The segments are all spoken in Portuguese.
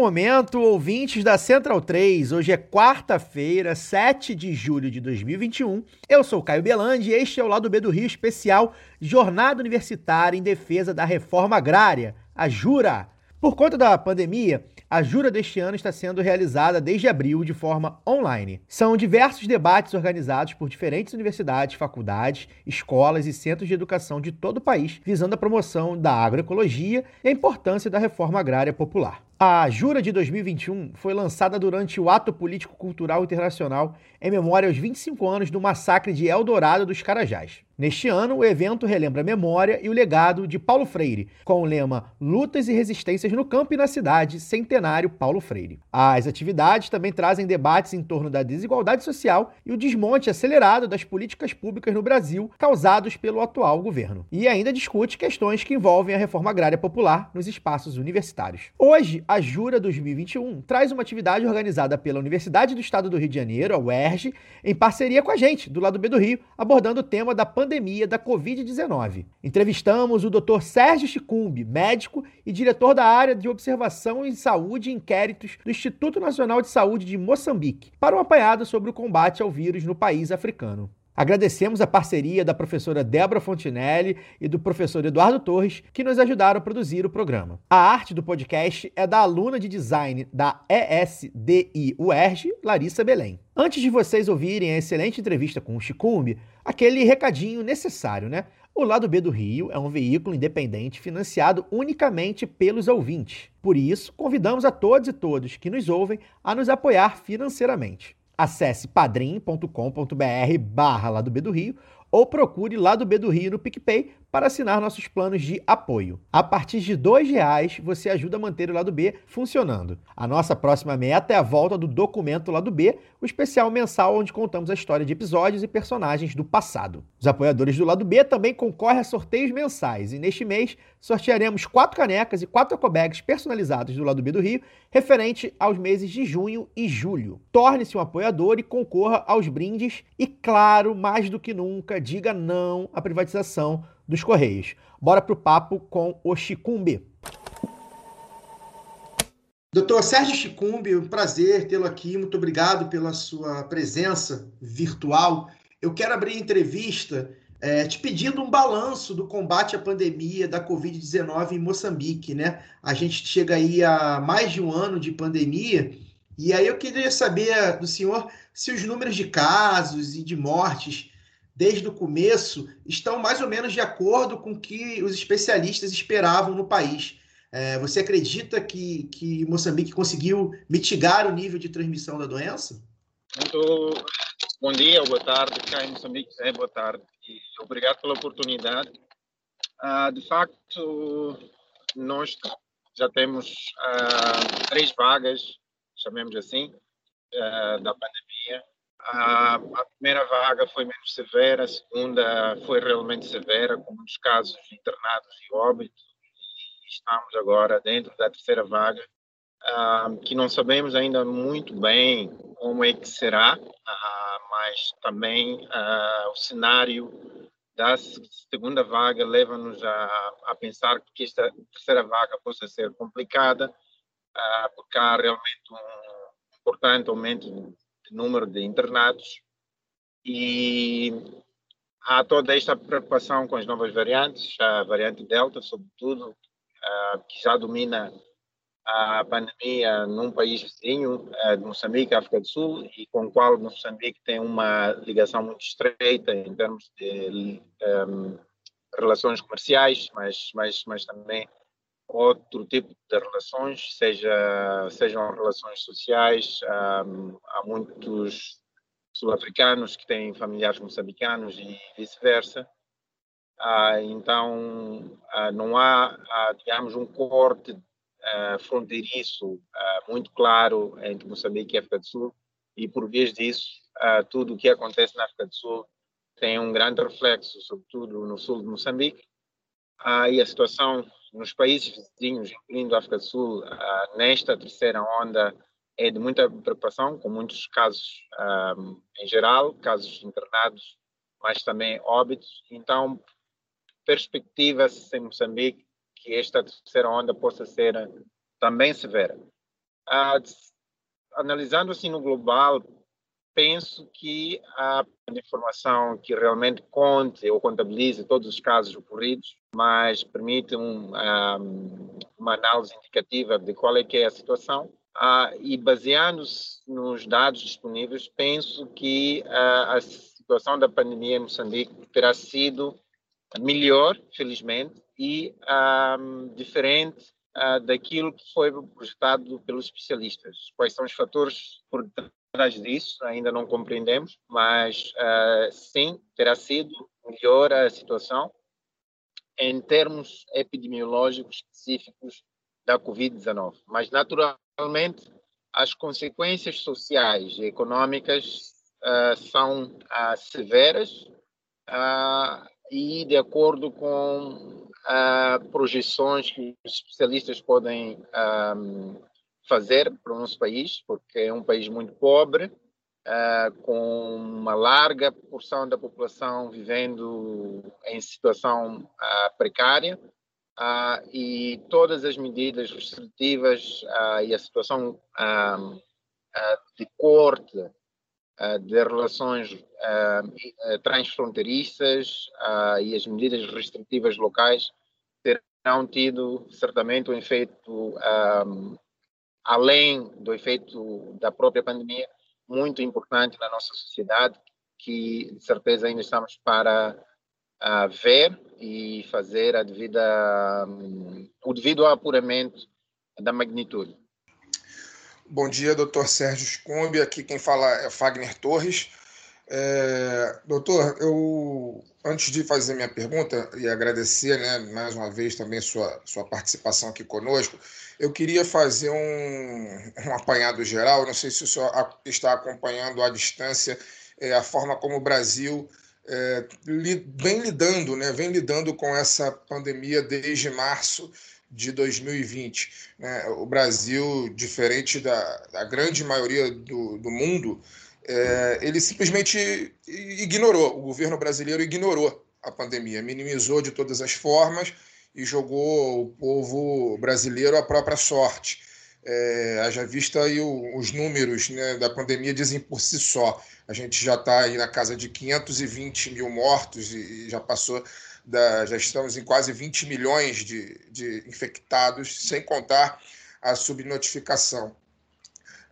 Momento, ouvintes da Central 3. Hoje é quarta-feira, 7 de julho de 2021. Eu sou Caio Belandi e este é o Lado B do Rio especial Jornada Universitária em Defesa da Reforma Agrária, a JURA. Por conta da pandemia, a Jura deste ano está sendo realizada desde abril de forma online. São diversos debates organizados por diferentes universidades, faculdades, escolas e centros de educação de todo o país, visando a promoção da agroecologia e a importância da reforma agrária popular. A Jura de 2021 foi lançada durante o Ato Político Cultural Internacional em memória aos 25 anos do massacre de Eldorado dos Carajás. Neste ano, o evento relembra a memória e o legado de Paulo Freire, com o lema Lutas e Resistências no Campo e na Cidade, Centenário Paulo Freire. As atividades também trazem debates em torno da desigualdade social e o desmonte acelerado das políticas públicas no Brasil causados pelo atual governo. E ainda discute questões que envolvem a reforma agrária popular nos espaços universitários. Hoje, a Jura 2021 traz uma atividade organizada pela Universidade do Estado do Rio de Janeiro, a UERJ, em parceria com a gente, do lado B do Rio, abordando o tema da pandemia da Covid-19. Entrevistamos o Dr. Sérgio Chicumbi, médico e diretor da área de observação em saúde e inquéritos do Instituto Nacional de Saúde de Moçambique, para um apanhado sobre o combate ao vírus no país africano. Agradecemos a parceria da professora Débora Fontinelli e do professor Eduardo Torres, que nos ajudaram a produzir o programa. A arte do podcast é da aluna de design da ESDI UERJ, Larissa Belém. Antes de vocês ouvirem a excelente entrevista com o Chicumbi, aquele recadinho necessário, né? O Lado B do Rio é um veículo independente financiado unicamente pelos ouvintes. Por isso, convidamos a todos e todos que nos ouvem a nos apoiar financeiramente. Acesse padrim.com.br barra Lado B do Rio ou procure Lado B do Rio no PicPay para assinar nossos planos de apoio. A partir de R$ reais você ajuda a manter o Lado B funcionando. A nossa próxima meta é a volta do documento Lado B, o especial mensal onde contamos a história de episódios e personagens do passado. Os apoiadores do Lado B também concorrem a sorteios mensais e neste mês sortearemos quatro canecas e quatro ecobags personalizados do Lado B do Rio, referente aos meses de junho e julho. Torne-se um apoiador e concorra aos brindes e, claro, mais do que nunca, diga não à privatização dos Correios. Bora pro papo com o Chicumbi. Doutor Sérgio Chicumbi, um prazer tê-lo aqui. Muito obrigado pela sua presença virtual. Eu quero abrir a entrevista é, te pedindo um balanço do combate à pandemia da Covid-19 em Moçambique, né? A gente chega aí a mais de um ano de pandemia, e aí eu queria saber do senhor se os números de casos e de mortes desde o começo, estão mais ou menos de acordo com o que os especialistas esperavam no país. É, você acredita que, que Moçambique conseguiu mitigar o nível de transmissão da doença? Muito bom dia boa tarde, cá em Moçambique é boa tarde e obrigado pela oportunidade. Uh, de facto, nós já temos uh, três vagas, chamemos assim, uh, da pandemia a, a, primeira vaga foi menos severa, a segunda foi realmente severa, com muitos casos internados e óbito. E estamos agora dentro da terceira vaga, que não sabemos ainda muito bem como é que será, mas também o cenário da segunda vaga leva-nos a, a, pensar que esta terceira vaga possa ser complicada, porque há realmente um importante aumento número de internados e há toda esta preocupação com as novas variantes, a variante Delta, sobretudo, que já domina a pandemia num país vizinho de Moçambique, África do Sul, e com o qual Moçambique tem uma ligação muito estreita em termos de um, relações comerciais, mas, mas, mas também outro tipo de relações, seja, sejam relações sociais. Um, há muitos sul-africanos que têm familiares moçambicanos e vice-versa. Ah, então, ah, não há, ah, digamos, um corte ah, fronteiriço ah, muito claro entre Moçambique e África do Sul, e por vez disso, ah, tudo o que acontece na África do Sul tem um grande reflexo, sobretudo no sul de Moçambique, e a situação nos países vizinhos, incluindo a África do Sul, nesta terceira onda é de muita preocupação, com muitos casos em geral, casos internados, mas também óbitos. Então, perspectiva-se em Moçambique que esta terceira onda possa ser também severa. Ah, analisando assim no global, penso que a informação que realmente conte ou contabilize todos os casos ocorridos, mas permite um, um, uma análise indicativa de qual é que é a situação. Ah, e baseando-se nos dados disponíveis, penso que ah, a situação da pandemia em Moçambique terá sido melhor, felizmente, e um, diferente daquilo que foi projetado pelos especialistas. Quais são os fatores por trás disso? Ainda não compreendemos, mas uh, sim, terá sido melhor a situação em termos epidemiológicos específicos da Covid-19. Mas, naturalmente, as consequências sociais e econômicas uh, são severas e de acordo com uh, projeções que os especialistas podem fazer para o nosso país, porque é um país muito pobre, uh, com uma larga porção da população vivendo em situação uh, precária, e todas as medidas restritivas e a situação de corte de relações uh, transfronteiriças uh, e as medidas restritivas locais terão tido certamente um efeito, além do efeito da própria pandemia, muito importante na nossa sociedade, que de certeza ainda estamos para uh, ver e fazer a devida, um, o devido apuramento da magnitude. Bom dia, doutor Sérgio Scombi. Aqui quem fala é Fagner Torres. É, doutor, eu antes de fazer minha pergunta e agradecer, né, mais uma vez também sua, sua participação aqui conosco, eu queria fazer um, um apanhado geral. Não sei se o senhor está acompanhando à distância é, a forma como o Brasil é, li, vem lidando, né, vem lidando com essa pandemia desde março de 2020. Né? O Brasil, diferente da, da grande maioria do, do mundo, é, ele simplesmente ignorou, o governo brasileiro ignorou a pandemia, minimizou de todas as formas e jogou o povo brasileiro à própria sorte. É, haja vista aí o, os números né, da pandemia dizem por si só. A gente já está aí na casa de 520 mil mortos e, e já passou da, já estamos em quase 20 milhões de, de infectados, sem contar a subnotificação.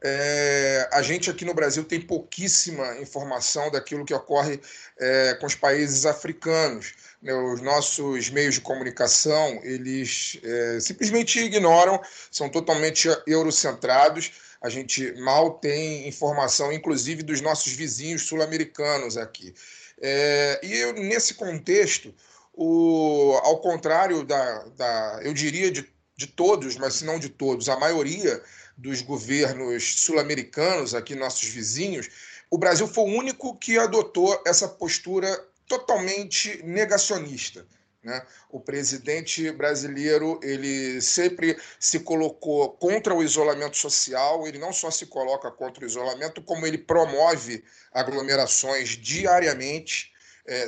É, a gente aqui no Brasil tem pouquíssima informação daquilo que ocorre é, com os países africanos. Né? Os nossos meios de comunicação, eles é, simplesmente ignoram, são totalmente eurocentrados. A gente mal tem informação, inclusive, dos nossos vizinhos sul-americanos aqui. É, e nesse contexto, o, ao contrário da, da eu diria, de, de todos, mas se não de todos, a maioria dos governos sul-americanos, aqui nossos vizinhos, o Brasil foi o único que adotou essa postura totalmente negacionista. Né? O presidente brasileiro ele sempre se colocou contra o isolamento social. Ele não só se coloca contra o isolamento, como ele promove aglomerações diariamente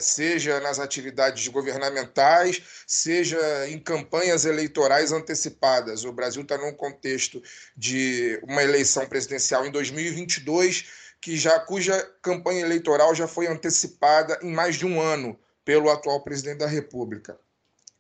seja nas atividades governamentais, seja em campanhas eleitorais antecipadas. O Brasil está num contexto de uma eleição presidencial em 2022, que já cuja campanha eleitoral já foi antecipada em mais de um ano pelo atual presidente da República.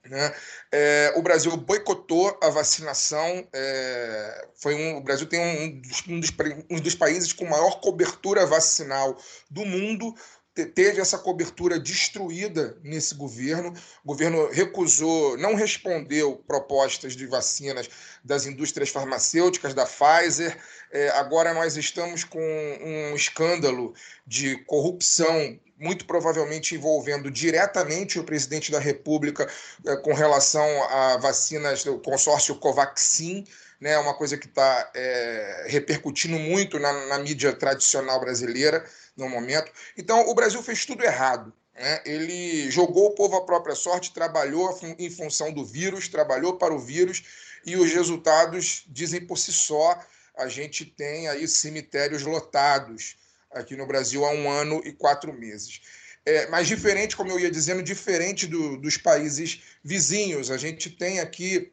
Né? É, o Brasil boicotou a vacinação. É, foi um, o Brasil tem um um, dos, um dos países com maior cobertura vacinal do mundo teve essa cobertura destruída nesse governo. O governo recusou, não respondeu propostas de vacinas das indústrias farmacêuticas, da Pfizer. É, agora nós estamos com um escândalo de corrupção, muito provavelmente envolvendo diretamente o presidente da República é, com relação a vacinas do consórcio Covaxin né, uma coisa que está é, repercutindo muito na, na, mídia tradicional brasileira no momento. Então, o Brasil fez tudo errado. Né? Ele jogou o povo à própria sorte, trabalhou em função do vírus, trabalhou para o vírus, e os resultados dizem por si só. A gente tem aí cemitérios lotados aqui no Brasil há um ano e quatro meses. É, mas diferente, como eu ia dizendo, diferente do, dos países vizinhos. A gente tem aqui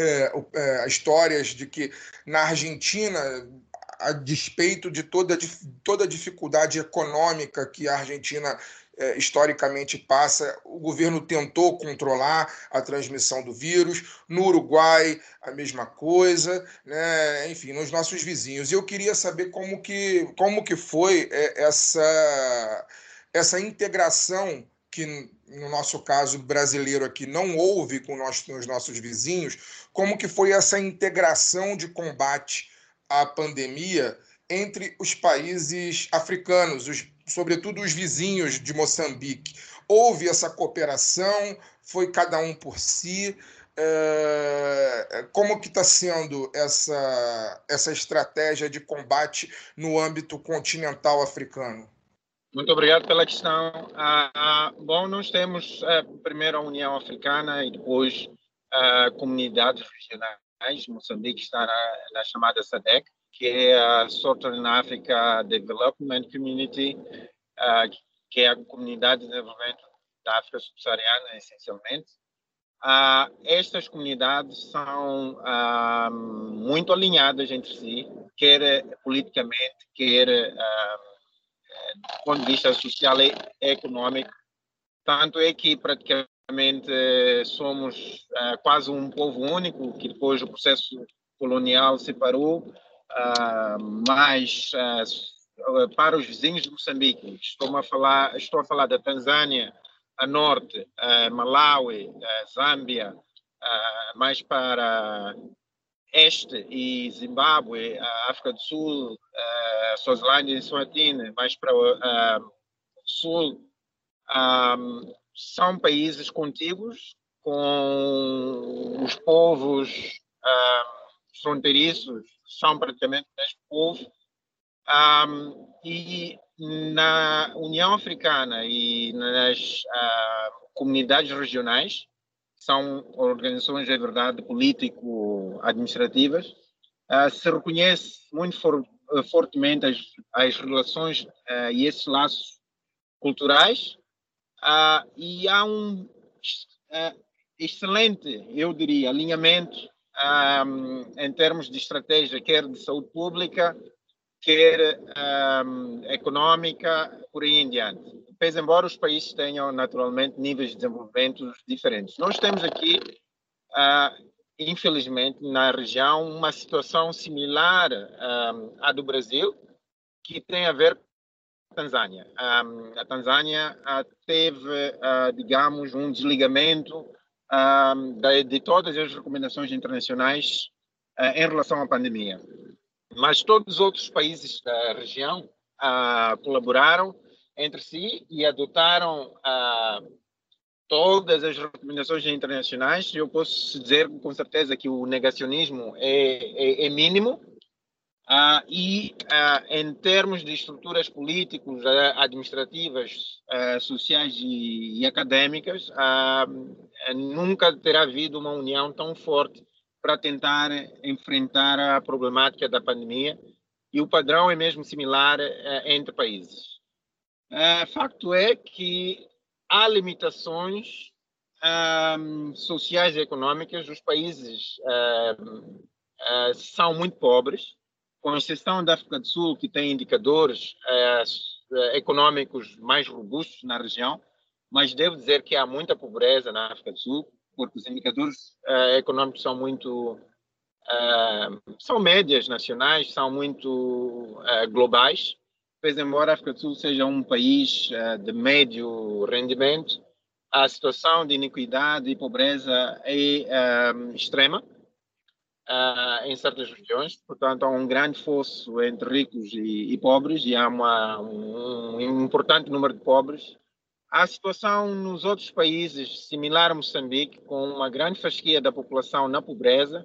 é, é, histórias de que na Argentina, a despeito de toda, toda a dificuldade econômica que a Argentina é, historicamente passa, o governo tentou controlar a transmissão do vírus. No Uruguai, a mesma coisa, né? enfim, nos nossos vizinhos. E eu queria saber como que, como que foi é, essa, essa integração que no nosso caso brasileiro aqui não houve com, nós, os nossos vizinhos, como que foi essa integração de combate à pandemia entre os países africanos, os, sobretudo os vizinhos de Moçambique. Houve essa cooperação, foi cada um por si. É, como que está sendo essa, essa estratégia de combate no âmbito continental africano? Muito obrigado pela questão. Ah, ah, bom, nós temos ah, primeiro a União Africana e depois ah, comunidades regionais. Moçambique está na, na, chamada SADC, que é a Southern Africa Development Community, ah, que é a comunidade de desenvolvimento da África subsaariana, essencialmente. Ah, estas comunidades são muito alinhadas entre si, quer politicamente, quer do ponto de vista social e econômico. Tanto é que praticamente somos uh, quase um povo único, que depois do processo colonial separou, uh, mas uh, para os vizinhos de Moçambique, estou a falar, estou a falar da Tanzânia, a norte, Malawi, Zâmbia, mais para este e Zimbábue, África do Sul, a Suazilândia e Suatine, mais para o sul, um, são países contíguos com os povos um, fronteiriços, são praticamente o mesmo povo. Um, e na União Africana e nas uh, comunidades regionais, são organizações, é verdade, político-administrativas, uh, se reconhece muito for, uh, fortemente as, as relações uh, e esses laços culturais, e há um excelente, eu diria, alinhamento um, em termos de estratégia, quer de saúde pública, quer um, econômica, por aí em diante. Pese embora os países tenham naturalmente níveis de desenvolvimento diferentes. Nós temos aqui, uh, infelizmente, na região, uma situação similar um, à do Brasil, que tem a ver com a Tanzânia. Um, a Tanzânia uh, teve, uh, digamos, um desligamento de, de, todas as recomendações internacionais em relação à pandemia mas todos os outros países da região ah, colaboraram entre si e adotaram todas as recomendações internacionais. Eu posso dizer com certeza que o negacionismo é, é, é mínimo. Ah, e em termos de estruturas políticas, administrativas, sociais e, e acadêmicas, nunca terá havido uma união tão forte para tentar enfrentar a problemática da pandemia e o padrão é mesmo similar uh, entre países. Uh, facto é que há limitações um, sociais e econômicas. Os países uh, são muito pobres, com exceção da África do Sul, que tem indicadores econômicos mais robustos na região, mas devo dizer que há muita pobreza na África do Sul, porque os indicadores uh, econômicos são muito uh, são médias nacionais, são muito globais. Pois embora a África do Sul seja um país de médio rendimento, a situação de iniquidade e pobreza é extrema uh, em certas regiões, portanto há um grande fosso entre ricos e, e pobres e há uma, um, um, importante número de pobres. A situação nos outros países, similar a Moçambique, com uma grande fasquia da população na pobreza,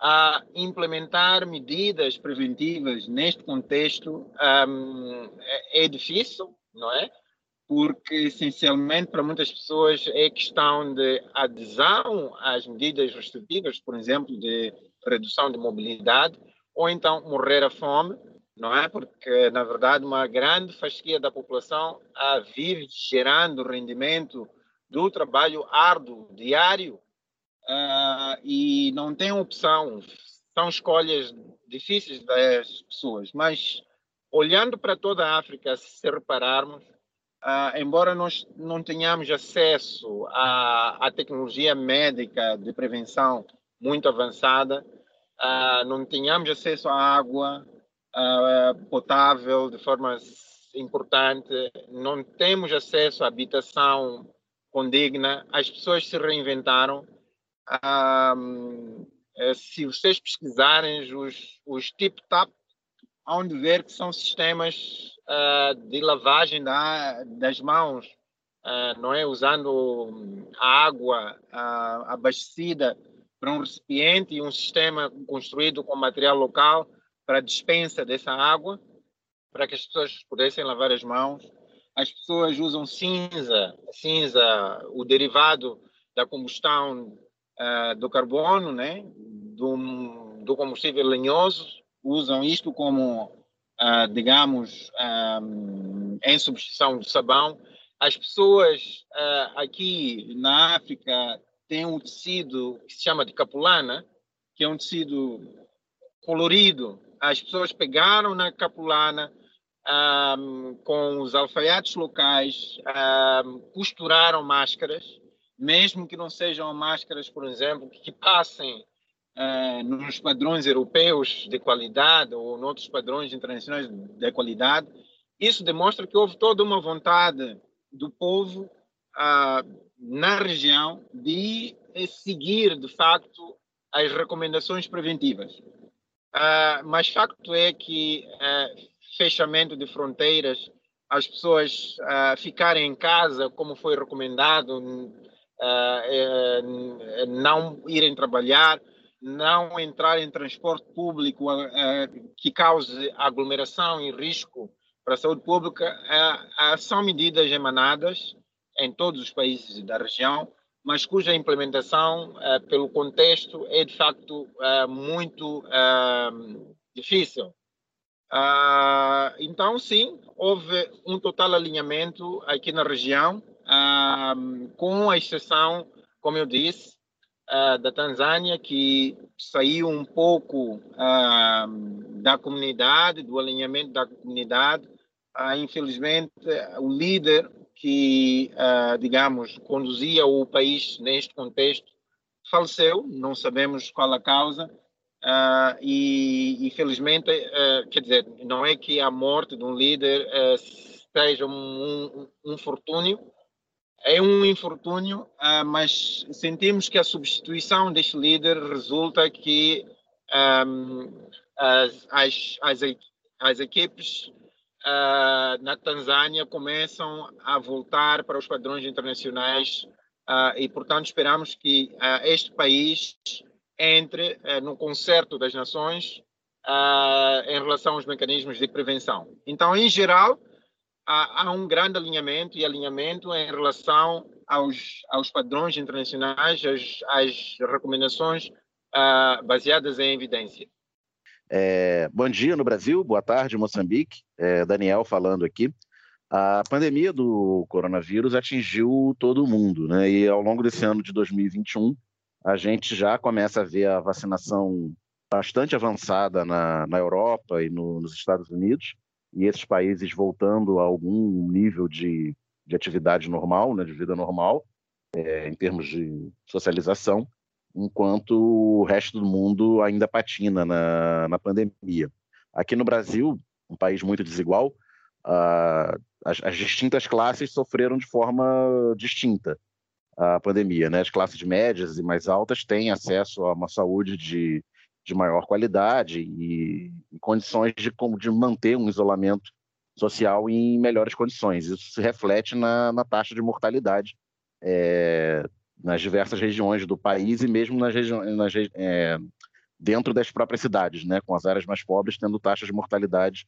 a implementar medidas preventivas neste contexto um, é, é difícil, não é? porque essencialmente para muitas pessoas é questão de adesão às medidas restritivas, por exemplo, de redução de mobilidade, ou então morrer à fome, não é? Porque, na verdade, uma grande fasquia da população a vive gerando rendimento do trabalho árduo, diário, uh, e não tem opção. São escolhas difíceis das pessoas, mas olhando para toda a África, se repararmos, Uh, embora nós não tenhamos acesso à, à, tecnologia médica de prevenção muito avançada, uh, não tenhamos acesso à água potável de forma importante, não temos acesso à habitação condigna, as pessoas se reinventaram. Eh, se vocês pesquisarem os, os tip-tap, onde ver que são sistemas uh, de lavagem da, das mãos, uh, não é? Usando a água uh, abastecida para um recipiente e um sistema construído com material local para a dispensa dessa água, para que as pessoas pudessem lavar as mãos. As pessoas usam cinza, cinza, o derivado da combustão uh, do carbono, né? do, do combustível lenhoso, usam isto como, uh, digamos, um, em substituição de sabão. As pessoas uh, aqui na África tem um tecido que se chama de capulana, que é um tecido colorido. As pessoas pegaram na capulana um, com os alfaiates locais, um, costuraram máscaras, mesmo que não sejam máscaras, por exemplo, que passem uh, nos padrões europeus de qualidade ou noutros padrões internacionais de qualidade. Isso demonstra que houve toda uma vontade do povo na região de seguir, de facto, as recomendações preventivas. Mas facto é que uh, fechamento de fronteiras, as pessoas ficarem em casa, como foi recomendado, não irem trabalhar, não entrar em transporte público que cause aglomeração e risco para a saúde pública, são medidas emanadas em todos os países da região, mas cuja implementação, pelo contexto, é de facto muito difícil. então, sim, houve um total alinhamento aqui na região, com a exceção, como eu disse, da Tanzânia, que saiu um pouco da comunidade, do alinhamento da comunidade. infelizmente, o líder que, uh, digamos, conduzia o país neste contexto, faleceu, não sabemos qual a causa, uh, e infelizmente, uh, quer dizer, não é que a morte de um líder seja um, um, um infortúnio, é um infortúnio, mas sentimos que a substituição deste líder resulta que um, as, as, as, as equipes uh, na Tanzânia começam a voltar para os padrões internacionais uh, e, portanto, esperamos que uh, este país entre no concerto das nações em relação aos mecanismos de prevenção. Então, em geral, há, um grande alinhamento e alinhamento em relação aos, aos padrões internacionais, às, às recomendações baseadas em evidência. É, bom dia no Brasil, boa tarde Moçambique, é, Daniel falando aqui. A pandemia do coronavírus atingiu todo mundo, né? E ao longo desse ano de 2021, a gente já começa a ver a vacinação bastante avançada na, na Europa e no, nos Estados Unidos, e esses países voltando a algum nível de, de atividade normal, né, de vida normal. é, em termos de socialização, enquanto o resto do mundo ainda patina na, na pandemia. Aqui no Brasil, um país muito desigual, uh, as, as, distintas classes sofreram de forma distinta a pandemia. Né? As classes médias e mais altas têm acesso a uma saúde de, de maior qualidade e, e condições de, de manter um isolamento social em melhores condições. Isso se reflete na, na taxa de mortalidade é, nas diversas regiões do país e mesmo nas regiões é, dentro das próprias cidades, né, com as áreas mais pobres tendo taxas de mortalidade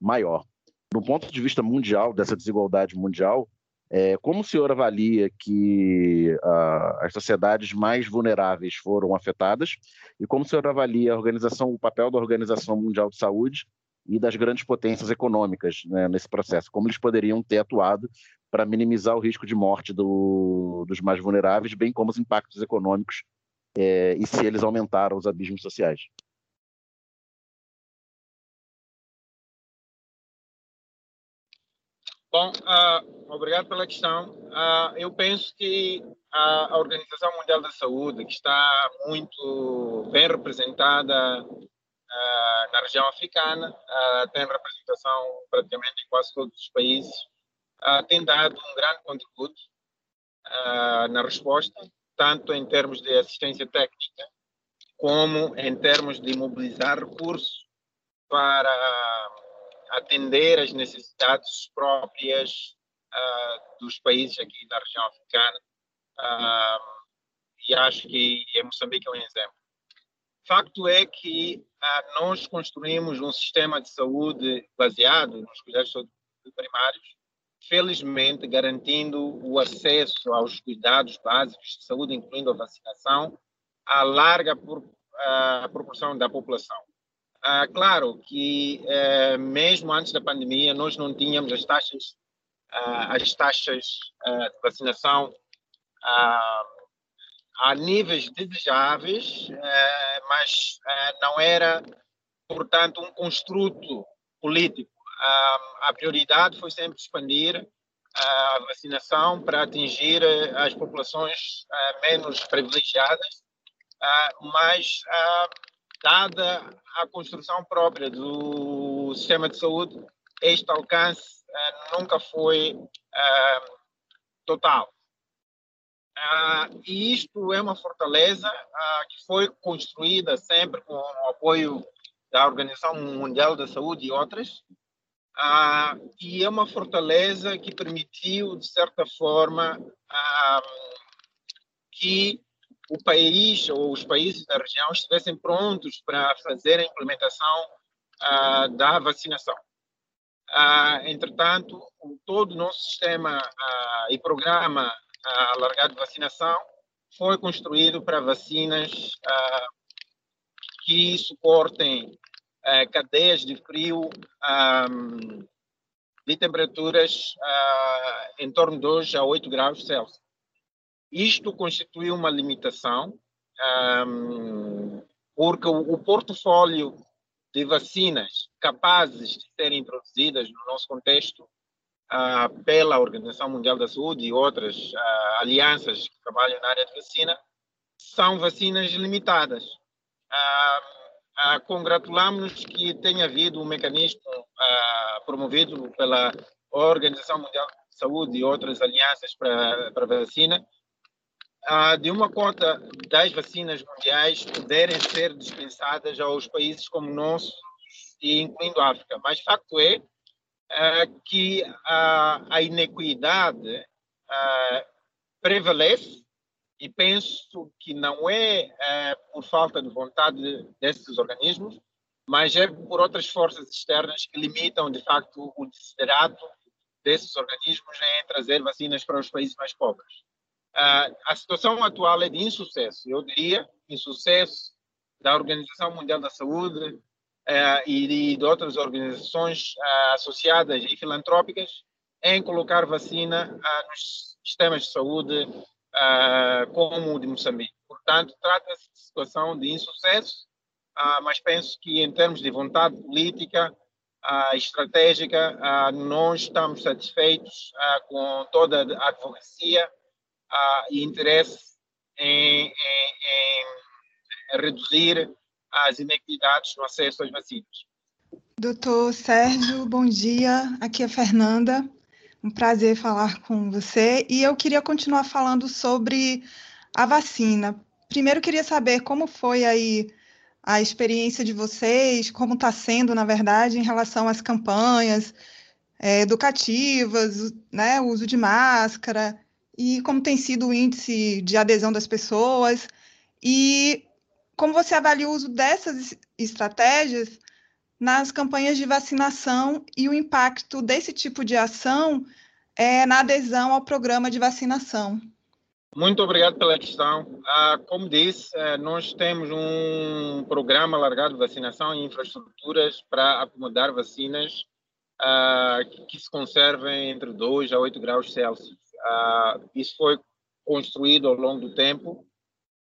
maior. Do ponto de vista mundial, dessa desigualdade mundial, é, como o senhor avalia que uh, as sociedades mais vulneráveis foram afetadas e como o senhor avalia a organização, o papel da Organização Mundial de Saúde e das grandes potências econômicas né, nesse processo? Como eles poderiam ter atuado para minimizar o risco de morte do, dos mais vulneráveis, bem como os impactos econômicos é, e se eles aumentaram os abismos sociais. Bom, uh, obrigado pela questão. Uh, eu penso que a Organização Mundial da Saúde, que está muito bem representada uh, na região africana, tem representação praticamente em quase todos os países, tem dado um grande contributo na resposta, tanto em termos de assistência técnica, como em termos de mobilizar recursos para atender às necessidades próprias uh, dos países aqui da região africana. Uh, e acho que em Moçambique é um exemplo. Facto é que uh, nós construímos um sistema de saúde baseado nos cuidados primários felizmente garantindo o acesso aos cuidados básicos de saúde, incluindo a vacinação, à larga por, a proporção da população. Ah, claro que eh, mesmo antes da pandemia nós não tínhamos as taxas ah, as taxas ah, de vacinação ah, a níveis desejáveis, eh, mas eh, não era portanto um construto político. A prioridade foi sempre expandir a vacinação para atingir eh, as populações menos privilegiadas, mas dada a construção própria do sistema de saúde, este alcance eh, nunca foi total. e isto é uma fortaleza que foi construída sempre com o apoio da Organização Mundial da Saúde e outras, e é uma fortaleza que permitiu, de certa forma, que o país ou os países da região estivessem prontos para fazer a implementação ah, da vacinação. Ah, entretanto, todo o nosso sistema ah, e programa alargado de vacinação foi construído para vacinas que suportem cadeias de frio de temperaturas em torno de 2 a 8 graus Celsius. Isto constitui uma limitação, um, porque o, o portfólio de vacinas capazes de serem introduzidas no nosso contexto uh, pela Organização Mundial da Saúde e outras uh, alianças que trabalham na área de vacina são vacinas limitadas. Uh, congratulamos-nos que tenha havido um mecanismo promovido pela Organização Mundial de Saúde e outras alianças para, para a vacina, ah, de uma cota das vacinas mundiais poderem ser dispensadas aos países como o nosso, incluindo a África. Mas facto é que a inequidade prevalece e penso que não é, é, por falta de vontade desses organismos, mas é por outras forças externas que limitam, de facto, o desiderato desses organismos em trazer vacinas para os países mais pobres. Uh, a situação atual é de insucesso, eu diria, insucesso da Organização Mundial da Saúde uh, e de, outras organizações uh, associadas e filantrópicas em colocar vacina nos sistemas de saúde como o de Moçambique. Portanto, trata-se de situação de insucesso, mas penso que em termos de vontade política, estratégica, nós estamos satisfeitos com toda a advocacia uh, e interesse em, em, em reduzir as inequidades no acesso às vacinas. Doutor Sérgio, bom dia. Aqui é Fernanda. Um prazer falar com você. E eu queria continuar falando sobre a vacina. Primeiro, queria saber como foi aí a experiência de vocês, como está sendo, na verdade, em relação às campanhas é, educativas, né, o uso de máscara, e como tem sido o índice de adesão das pessoas, e como você avalia o uso dessas estratégias nas campanhas de vacinação e o impacto desse tipo de ação é, na adesão ao programa de vacinação. Muito obrigado pela questão. Ah, como disse, eh, nós temos um programa alargado de vacinação e infraestruturas para acomodar vacinas ah, que se conservem entre 2 a 8 graus Celsius. Ah, isso foi construído ao longo do tempo.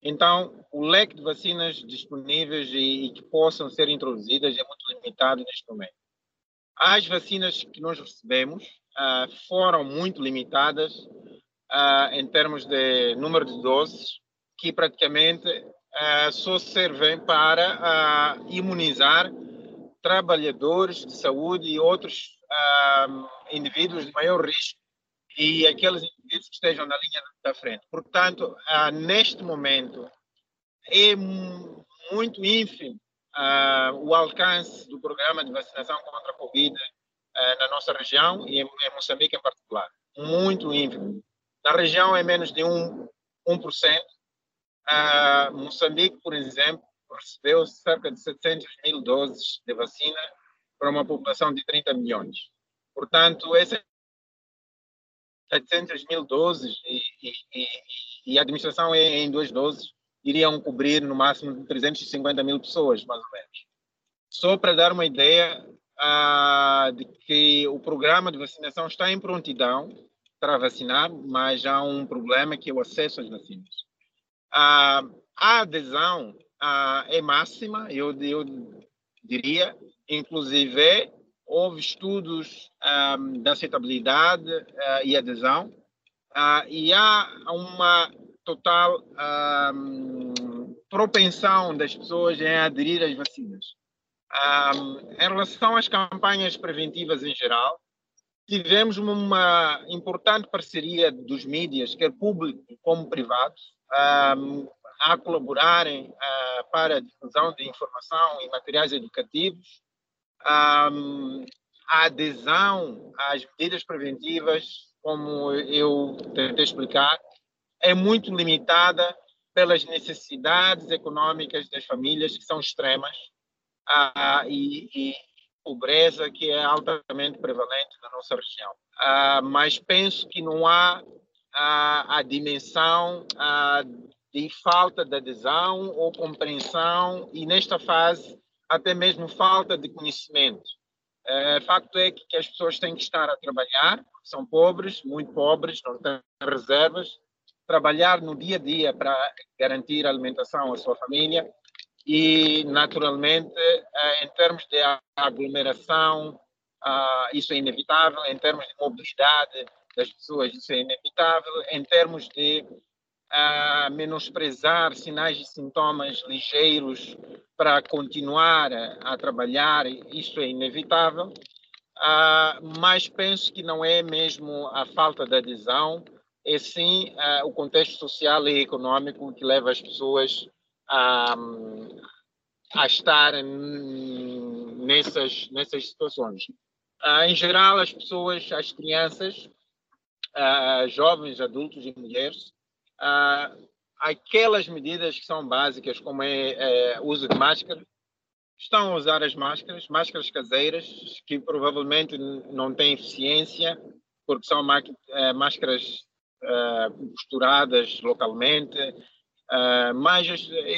Então, o leque de vacinas disponíveis e, e que possam ser introduzidas é muito limitado neste momento. As vacinas que nós recebemos foram muito limitadas uh, em termos de número de doses, que praticamente uh, só servem para uh, imunizar trabalhadores de saúde e outros indivíduos de maior risco e aqueles indivíduos que estejam na linha da frente. Portanto, neste momento, é muito ínfimo o alcance do programa de vacinação contra a Covid na nossa região e em, em Moçambique em particular. Muito ínfimo. Na região é menos de 1%. 1%. Uh, Moçambique, por exemplo, recebeu cerca de 700 mil doses de vacina para uma população de 30 milhões. Portanto, essas 700 mil doses e, e, e, a administração em duas doses iriam cobrir no máximo 350 mil pessoas, mais ou menos. Só para dar uma ideia uh, de que o programa de vacinação está em prontidão para vacinar, mas há um problema que é o acesso às vacinas. Ah, a adesão ah, é máxima, eu, eu diria, inclusive houve estudos ah, da aceitabilidade e adesão, ah, e há uma total propensão das pessoas em aderir às vacinas. em relação às campanhas preventivas em geral, tivemos uma importante parceria dos mídias, quer público como privado, um, a colaborarem uh, para a difusão de informação e materiais educativos, um, a adesão às medidas preventivas, como eu tentei explicar, é muito limitada pelas necessidades econômicas das famílias que são extremas uh, e, e pobreza que é altamente prevalente na nossa região. Uh, mas penso que não há uh, a dimensão de falta de adesão ou compreensão e nesta fase até mesmo falta de conhecimento. Uh, facto é que, que, as pessoas têm que estar a trabalhar, são pobres, muito pobres, não têm reservas, trabalhar no dia a dia para garantir a alimentação à sua família e, naturalmente, eh, em termos de aglomeração, ah, isso é inevitável, em termos de mobilidade das pessoas, isso é inevitável, em termos de ah, menosprezar sinais e sintomas ligeiros para continuar a, trabalhar, isso é inevitável. Uh, mas penso que não é mesmo a falta de adesão, é sim uh, o contexto social e econômico que leva as pessoas a, a estar nessas, nessas situações. Uh, em geral, as pessoas, as crianças, jovens, adultos e mulheres, uh, aquelas medidas que são básicas, como é, é uso de máscara, estão a usar as máscaras, máscaras caseiras, que provavelmente não têm eficiência, porque são eh, máscaras costuradas localmente, Uh, mas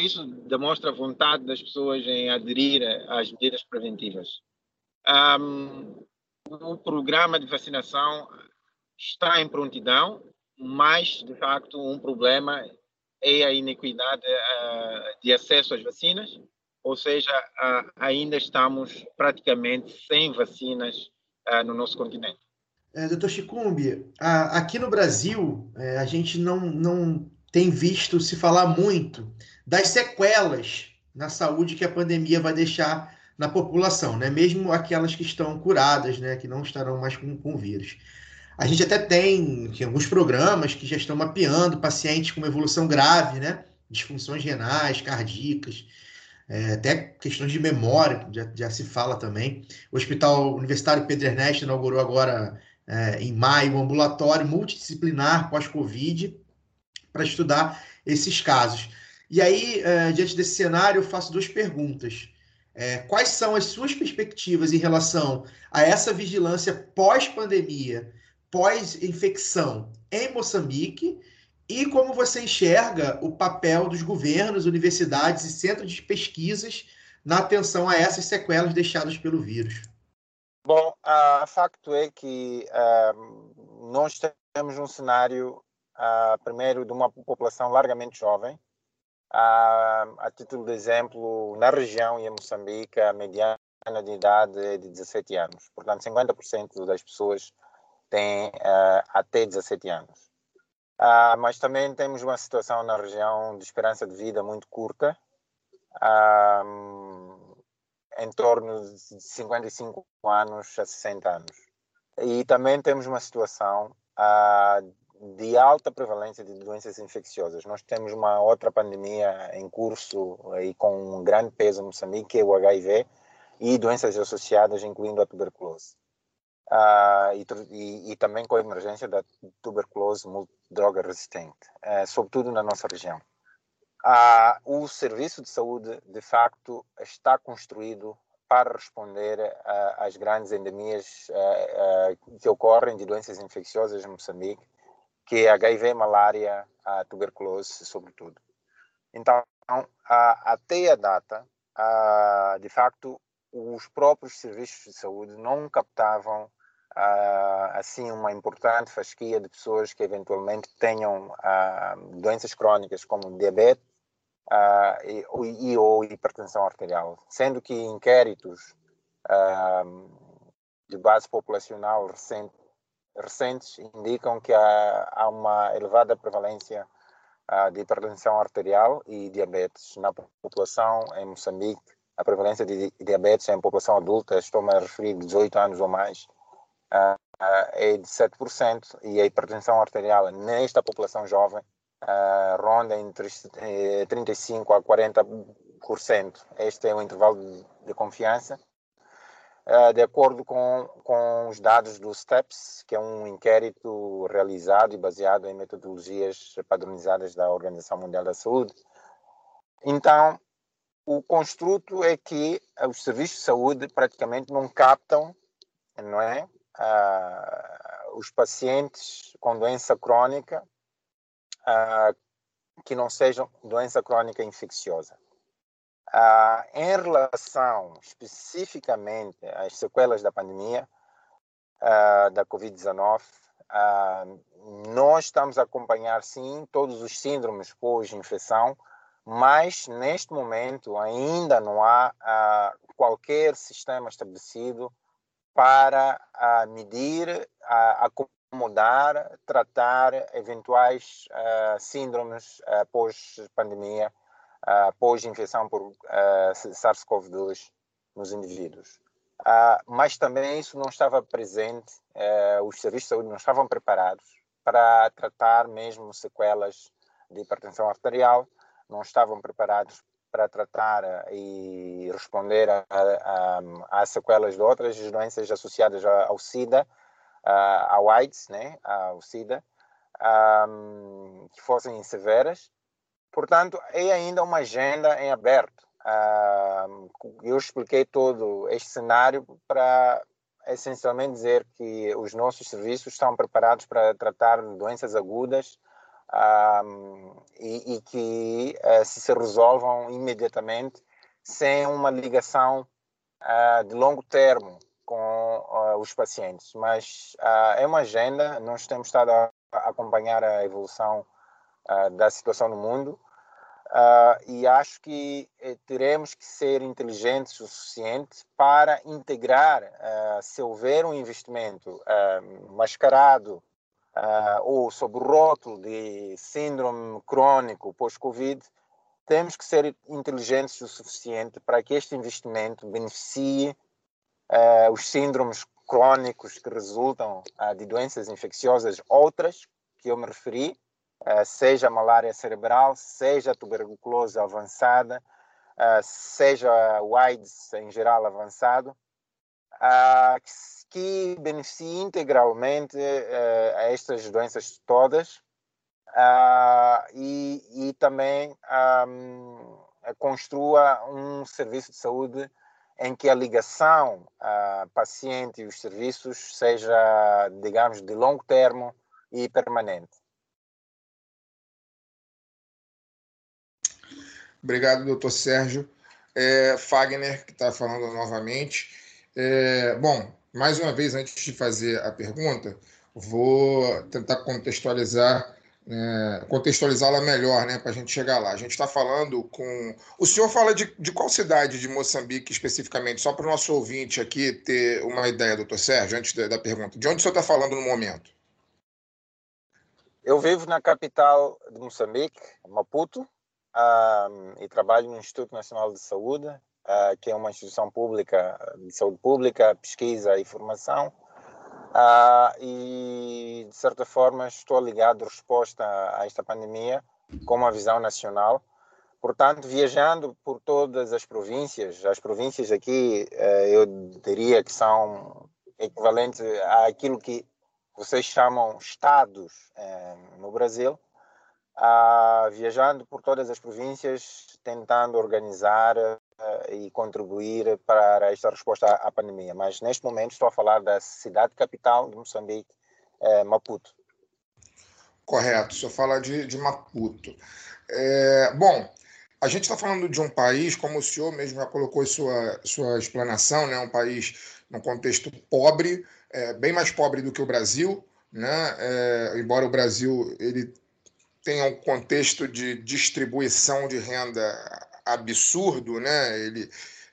isso demonstra a vontade das pessoas em aderir às medidas preventivas. Um, o programa de vacinação está em prontidão, mas, de facto, um problema é a inequidade uh, de acesso às vacinas, ou seja, uh, ainda estamos praticamente sem vacinas no nosso continente. É, doutor Chicumbi, aqui no Brasil, é, a gente não, não tem visto se falar muito das sequelas na saúde que a pandemia vai deixar na população, né? Mesmo aquelas que estão curadas, né? Que não estarão mais com, com o vírus. A gente até tem, alguns programas que já estão mapeando pacientes com uma evolução grave, né? Disfunções renais, cardíacas, é, até questões de memória, já, já se fala também. O Hospital Universitário Pedro Ernesto inaugurou agora, é, em maio, um ambulatório multidisciplinar pós-Covid para estudar esses casos. E aí, é, diante desse cenário, eu faço duas perguntas. É, quais são as suas perspectivas em relação a essa vigilância pós-pandemia, pós-infecção em Moçambique? E como você enxerga o papel dos governos, universidades e centros de pesquisas na atenção a essas sequelas deixadas pelo vírus? Bom, o facto é que uh, nós temos um cenário, uh, primeiro, de uma população largamente jovem. Uh, a título de exemplo, na região e em Moçambique, a mediana de idade é de 17 anos. Portanto, 50% das pessoas têm até 17 anos. Uh, mas também temos uma situação na região de esperança de vida muito curta, uh, em torno de 55 anos a 60 anos. E também temos uma situação uh, de alta prevalência de doenças infecciosas. Nós temos uma outra pandemia em curso e com um grande peso em Moçambique, que é o HIV, e doenças associadas, incluindo a tuberculose. Uh, e, e, também com a emergência da tuberculose multidroga resistente, uh, sobretudo na nossa região. Uh, o serviço de saúde, de facto, está construído para responder às grandes endemias que ocorrem de doenças infecciosas em Moçambique, que é HIV, malária, tuberculose, sobretudo. Então, até a data, de facto, os próprios serviços de saúde não captavam assim uma importante fasquia de pessoas que eventualmente tenham doenças crónicas como diabetes e, e, ou hipertensão arterial, sendo que inquéritos de base populacional recente, recentes indicam que há, há uma elevada prevalência de hipertensão arterial e diabetes. Na população em Moçambique a prevalência de diabetes em população adulta, estou-me a referir de 18 anos ou mais, é de 7%, e a hipertensão arterial nesta população jovem uh, ronda entre 35% a 40%. Este é o intervalo de, confiança. de acordo com, com os dados do STEPS, que é um inquérito realizado e baseado em metodologias padronizadas da Organização Mundial da Saúde. Então, o construto é que os serviços de saúde praticamente não captam, não é, uh, os pacientes com doença crônica uh, que não sejam doença crônica infecciosa. Uh, em relação especificamente às sequelas da pandemia da Covid-19, nós estamos a acompanhar sim todos os síndromes pós-infecção, mas neste momento ainda não há qualquer sistema estabelecido para medir, uh, acomodar, tratar eventuais síndromes pós-pandemia, pós-infecção por SARS-CoV-2 nos indivíduos. mas também isso não estava presente, os serviços de saúde não estavam preparados para tratar mesmo sequelas de hipertensão arterial, não estavam preparados para tratar eh, e responder às sequelas de outras doenças associadas ao SIDA, ao AIDS, né, ao SIDA, um, que fossem severas. Portanto, é ainda uma agenda em aberto. Eu expliquei todo este cenário para essencialmente dizer que os nossos serviços estão preparados para tratar doenças agudas um, e, e, que uh, se, se resolvam imediatamente sem uma ligação uh, de longo termo com uh, os pacientes. Mas é uma agenda, nós temos estado a, a acompanhar a evolução da situação no mundo e acho que eh, teremos que ser inteligentes o suficiente para integrar, se houver um investimento uh, ou sob o rótulo de síndrome crônico pós-Covid, temos que ser inteligentes o suficiente para que este investimento beneficie os síndromes crônicos que resultam de doenças infecciosas. Outras que eu me referi, seja malária cerebral, seja tuberculose avançada, seja o AIDS em geral avançado, eh, que beneficie integralmente a estas doenças todas e, e também um, construa um serviço de saúde em que a ligação a paciente e os serviços seja, digamos, de longo termo e permanente. Obrigado, doutor Sérgio. É, Fagner, que está falando novamente. É, bom, mais uma vez, antes de fazer a pergunta, vou tentar contextualizar, é, contextualizá-la melhor, né, para a gente chegar lá. A gente está falando com. O senhor fala de, de qual cidade de Moçambique especificamente, só para o nosso ouvinte aqui ter uma ideia, doutor Sérgio, antes da, da pergunta. De onde o senhor está falando no momento? Eu vivo na capital de Moçambique, Maputo, uh, e trabalho no Instituto Nacional de Saúde, uh, que é uma instituição pública de saúde pública, pesquisa e formação. Uh, e, de certa forma, estou ligado à resposta a esta pandemia com uma visão nacional. Portanto, viajando por todas as províncias, as províncias aqui eh, eu diria que são equivalentes àquilo que vocês chamam estados no Brasil, uh, viajando por todas as províncias, tentando organizar uh, e contribuir para esta resposta à, pandemia. Mas neste momento estou a falar da cidade capital de Moçambique, uh, Maputo. Correto, o senhor fala de, de Maputo. É, bom, a gente está falando de um país, como o senhor mesmo já colocou em sua, sua explanação, né, um país num contexto pobre, é, bem mais pobre do que o Brasil, né? É, embora o Brasil ele tenha um contexto de distribuição de renda absurdo, né? Ele,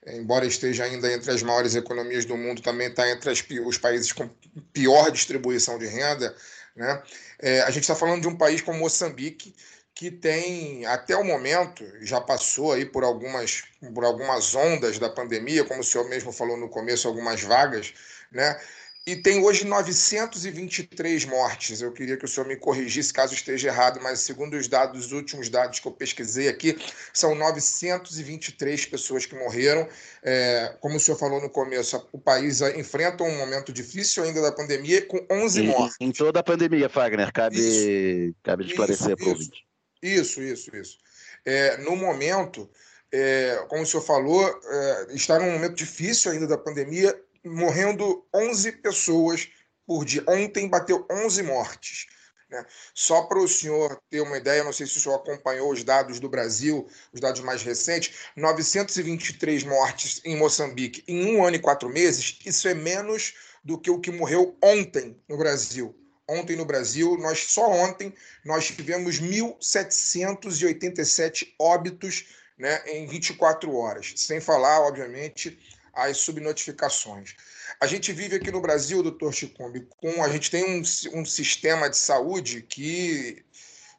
embora esteja ainda entre as maiores economias do mundo, também está entre as, os países com pior distribuição de renda, né? É, a gente está falando de um país como Moçambique, que tem, até o momento, já passou aí por algumas, por algumas ondas da pandemia, como o senhor mesmo falou no começo, algumas vagas, né? E tem hoje 923 mortes. Eu queria que o senhor me corrigisse caso esteja errado, mas segundo os dados, os últimos dados que eu pesquisei aqui, são 923 pessoas que morreram. É, como o senhor falou no começo, o país enfrenta um momento difícil ainda da pandemia, com 11 mortes. Em toda a pandemia, Fagner, cabe, cabe esclarecer para o ouvinte. Isso, isso, isso. É, no momento, é, como o senhor falou, é, está num momento difícil ainda da pandemia, morrendo 11 pessoas por dia. Ontem bateu 11 mortes. Né? Só para o senhor ter uma ideia, não sei se o senhor acompanhou os dados do Brasil, os dados mais recentes, 923 mortes em Moçambique em um ano e quatro meses, isso é menos do que o que morreu ontem no Brasil. Ontem no Brasil, nós só ontem, nós tivemos 1.787 óbitos né, em 24 horas. Sem falar, obviamente, as subnotificações. A gente vive aqui no Brasil, doutor Chicumbi, com a gente tem um, um sistema de saúde que,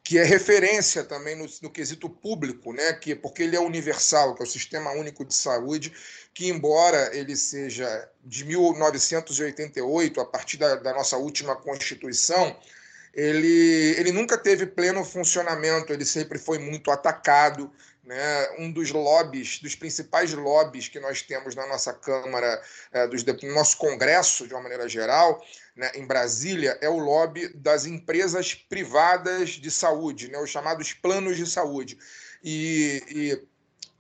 que é referência também no, no quesito público, né? que, porque ele é universal, que é o Sistema Único de Saúde, que embora ele seja de 1988, a partir da, da nossa última Constituição, ele, ele nunca teve pleno funcionamento, ele sempre foi muito atacado, né, um dos lobbies, dos principais lobbies que nós temos na nossa Câmara, é, dos, no nosso Congresso, de uma maneira geral, né, em Brasília, é o lobby das empresas privadas de saúde, né, os chamados planos de saúde. E, e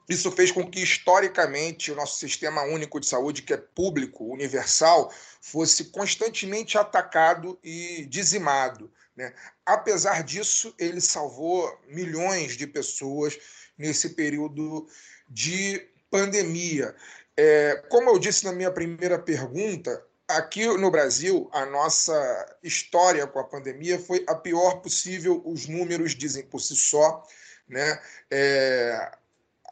isso fez com que, historicamente, o nosso sistema único de saúde, que é público, universal, fosse constantemente atacado e dizimado. Né? Apesar disso, ele salvou milhões de pessoas nesse período de pandemia. É, como eu disse na minha primeira pergunta, aqui no Brasil, a nossa história com a pandemia foi a pior possível. Os números dizem por si só. né? É,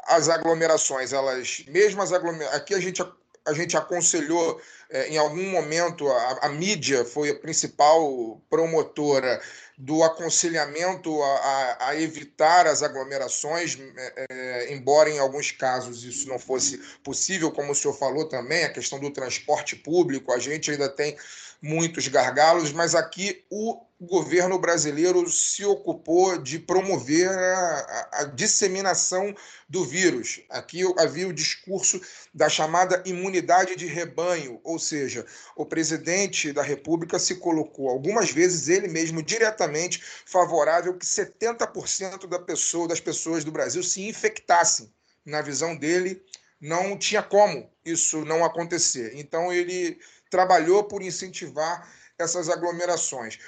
as aglomerações, elas, mesmo as aglomerações, aqui a gente, a gente aconselhou é, em algum momento, a, a, mídia foi a principal promotora do aconselhamento a, a, a evitar as aglomerações, é, é, embora em alguns casos isso não fosse possível, como o senhor falou também, a questão do transporte público, a gente ainda tem muitos gargalos, mas aqui o governo brasileiro se ocupou de promover a, a, disseminação do vírus. Aqui havia o discurso da chamada imunidade de rebanho, ou seja, o presidente da República se colocou algumas vezes ele mesmo diretamente favorável que 70% da pessoa, das pessoas do Brasil se infectassem. Na visão dele, não tinha como isso não acontecer. Então ele trabalhou por incentivar essas aglomerações.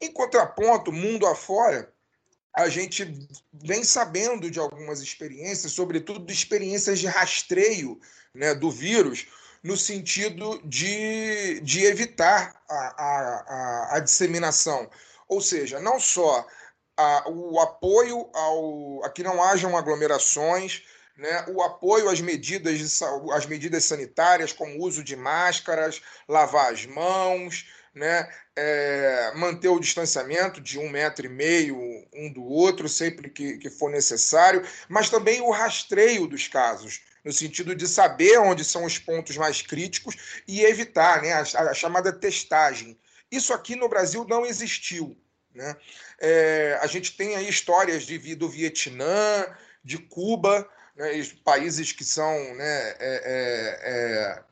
Em contraponto, mundo afora, a gente vem sabendo de algumas experiências, sobretudo de experiências de rastreio né, do vírus, no sentido de, de evitar a, a, a, disseminação. Ou seja, não só a, o apoio ao, a que não hajam aglomerações, né, o apoio às medidas, de, às medidas sanitárias, como uso de máscaras, lavar as mãos, né, é, manter o distanciamento de um metro e meio um do outro, sempre que, que for necessário, mas também o rastreio dos casos, no sentido de saber onde são os pontos mais críticos e evitar né, a, a chamada testagem. Isso aqui no Brasil não existiu. Né? É, a gente tem aí histórias de, do Vietnã, de Cuba, né, países que são né, é, é, é,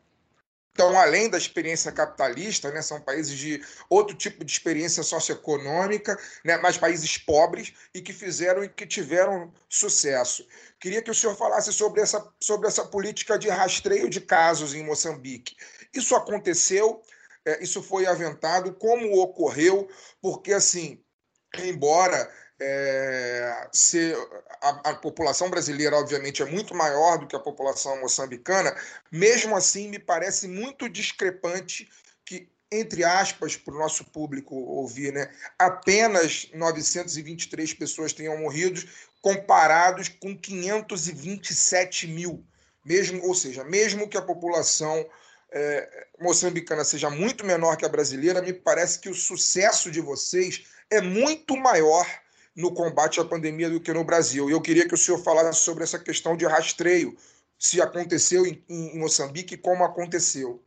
estão além da experiência capitalista, né, são países de outro tipo de experiência socioeconômica, né, mas países pobres e que fizeram e que tiveram sucesso. Queria que o senhor falasse sobre essa, sobre essa política de rastreio de casos em Moçambique. Isso aconteceu, é, isso foi aventado, como ocorreu, porque assim, embora é, se a, a, população brasileira, obviamente, é muito maior do que a população moçambicana, mesmo assim, me parece muito discrepante que, entre aspas, para o nosso público ouvir, né, apenas 923 pessoas tenham morrido, comparados com 527 mil. Mesmo, ou seja, mesmo que a população é, moçambicana seja muito menor que a brasileira, me parece que o sucesso de vocês é muito maior no combate à pandemia do que no Brasil. Eu queria que o senhor falasse sobre essa questão de rastreio, se aconteceu em, em Moçambique como aconteceu.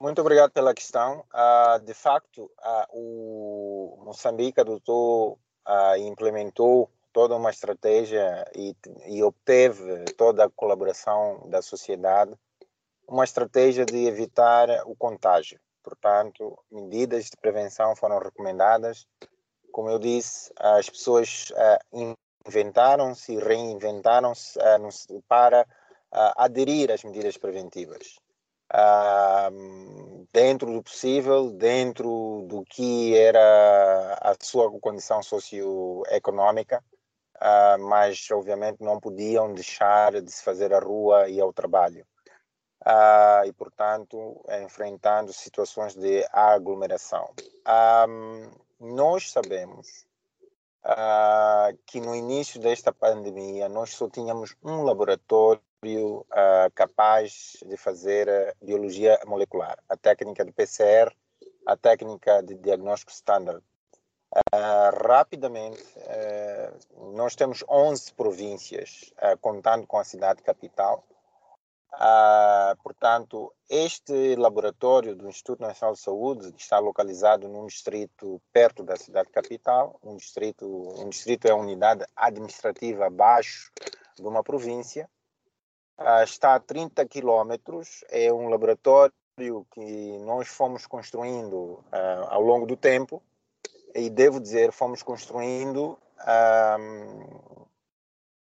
Muito obrigado pela questão. Uh, de facto, uh, o Moçambique adotou uh, e implementou toda uma estratégia e, e, obteve toda a colaboração da sociedade, uma estratégia de evitar o contágio. Portanto, medidas de prevenção foram recomendadas. Como eu disse, as pessoas uh, inventaram-se e reinventaram-se uh, para uh, aderir às medidas preventivas. dentro do possível, dentro do que era a sua condição socioeconômica, mas obviamente não podiam deixar de se fazer à rua e ao trabalho uh, e, portanto, enfrentando situações de aglomeração. Um, nós sabemos uh, que no início desta pandemia nós só tínhamos um laboratório uh, capaz de fazer biologia molecular, a técnica de PCR, a técnica de diagnóstico standard. Uh, rapidamente, uh, nós temos 11 províncias, uh, contando com a cidade capital, ah, portanto, este laboratório do Instituto Nacional de Saúde está localizado num distrito perto da cidade capital. Um distrito, um distrito é a unidade administrativa abaixo de uma província. Ah, está a 30 quilômetros. É um laboratório que nós fomos construindo ah, ao longo do tempo. E devo dizer, fomos construindo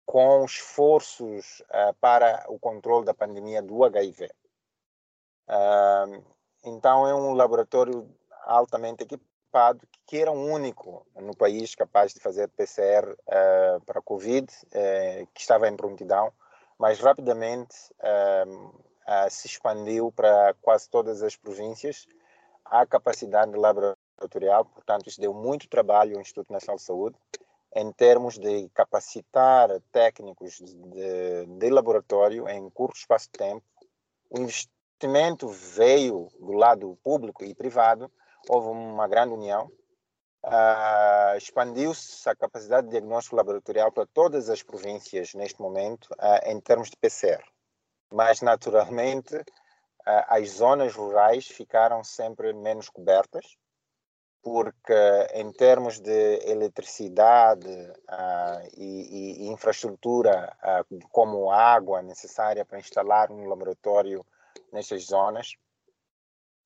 com esforços uh, para o controle da pandemia do HIV. Uh, então, é um laboratório altamente equipado, que era o único no país capaz de fazer PCR uh, eh, para Covid, eh, que estava em prontidão, mas rapidamente se expandiu para quase todas as províncias a capacidade laboratorial, portanto, isso deu muito trabalho ao Instituto Nacional de Saúde, em termos de capacitar técnicos de, de laboratório em curto espaço de tempo. O investimento veio do lado público e privado, houve uma grande união, Uh, expandiu-se a capacidade de diagnóstico laboratorial para todas as províncias neste momento uh, em termos de PCR. Mas, naturalmente, uh, as zonas rurais ficaram sempre menos cobertas, porque em termos de eletricidade e, e, infraestrutura, como água necessária para instalar um laboratório nessas zonas,